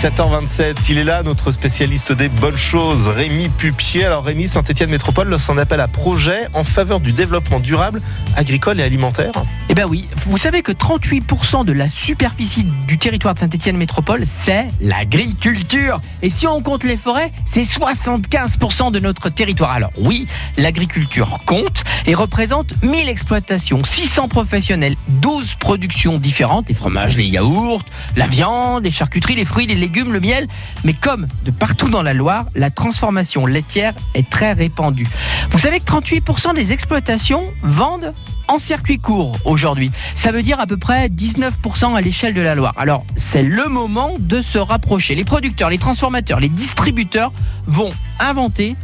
7h27, il est là, notre spécialiste des bonnes choses, Rémi Pupier. Alors Rémi, Saint-Etienne Métropole lance un appel à projet en faveur du développement durable agricole et alimentaire. Eh bien oui, vous savez que 38% de la superficie du territoire de Saint-Etienne Métropole, c'est l'agriculture. Et si on compte les forêts, c'est 75% de notre territoire. Alors oui, l'agriculture compte et représente 1000 exploitations, 600 professionnels, 12 productions différentes, les fromages, les yaourts, la viande, les charcuteries, les fruits, les légumes, le miel. Mais comme de partout dans la Loire, la transformation laitière est très répandue. Vous savez que 38% des exploitations vendent en circuit court aujourd'hui. Ça veut dire à peu près 19% à l'échelle de la Loire. Alors, c'est le moment de se rapprocher. Les producteurs, les transformateurs, les distributeurs vont inventer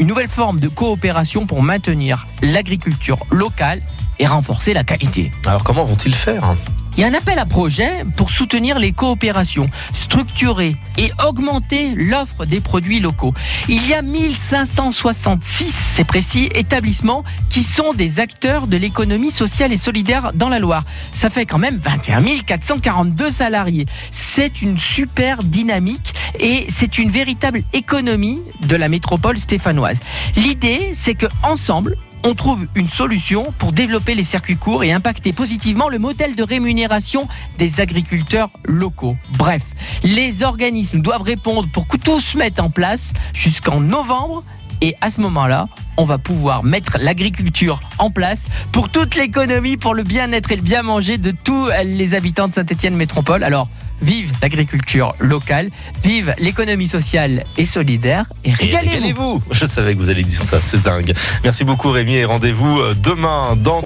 une nouvelle forme de coopération pour maintenir l'agriculture locale et renforcer la qualité. Alors comment vont-ils faire? Il y a un appel à projet pour soutenir les coopérations, structurer et augmenter l'offre des produits locaux. Il y a 1566, c'est précis, établissements qui sont des acteurs de l'économie sociale et solidaire dans la Loire. Ça fait quand même 21 442 salariés. C'est une super dynamique et c'est une véritable économie de la métropole stéphanoise. L'idée, c'est que ensemble, on trouve une solution pour développer les circuits courts et impacter positivement le modèle de rémunération des agriculteurs locaux. Bref, les organismes doivent répondre pour que tout se mette en place jusqu'en novembre et à ce moment-là, on va pouvoir mettre l'agriculture en place pour toute l'économie, pour le bien-être et le bien manger de tous les habitants de Saint-Étienne Métropole. Vive l'agriculture locale, vive l'économie sociale et solidaire et régalez-vous. Je savais que vous alliez dire ça, c'est dingue. Merci beaucoup Rémi et rendez-vous euh, demain dans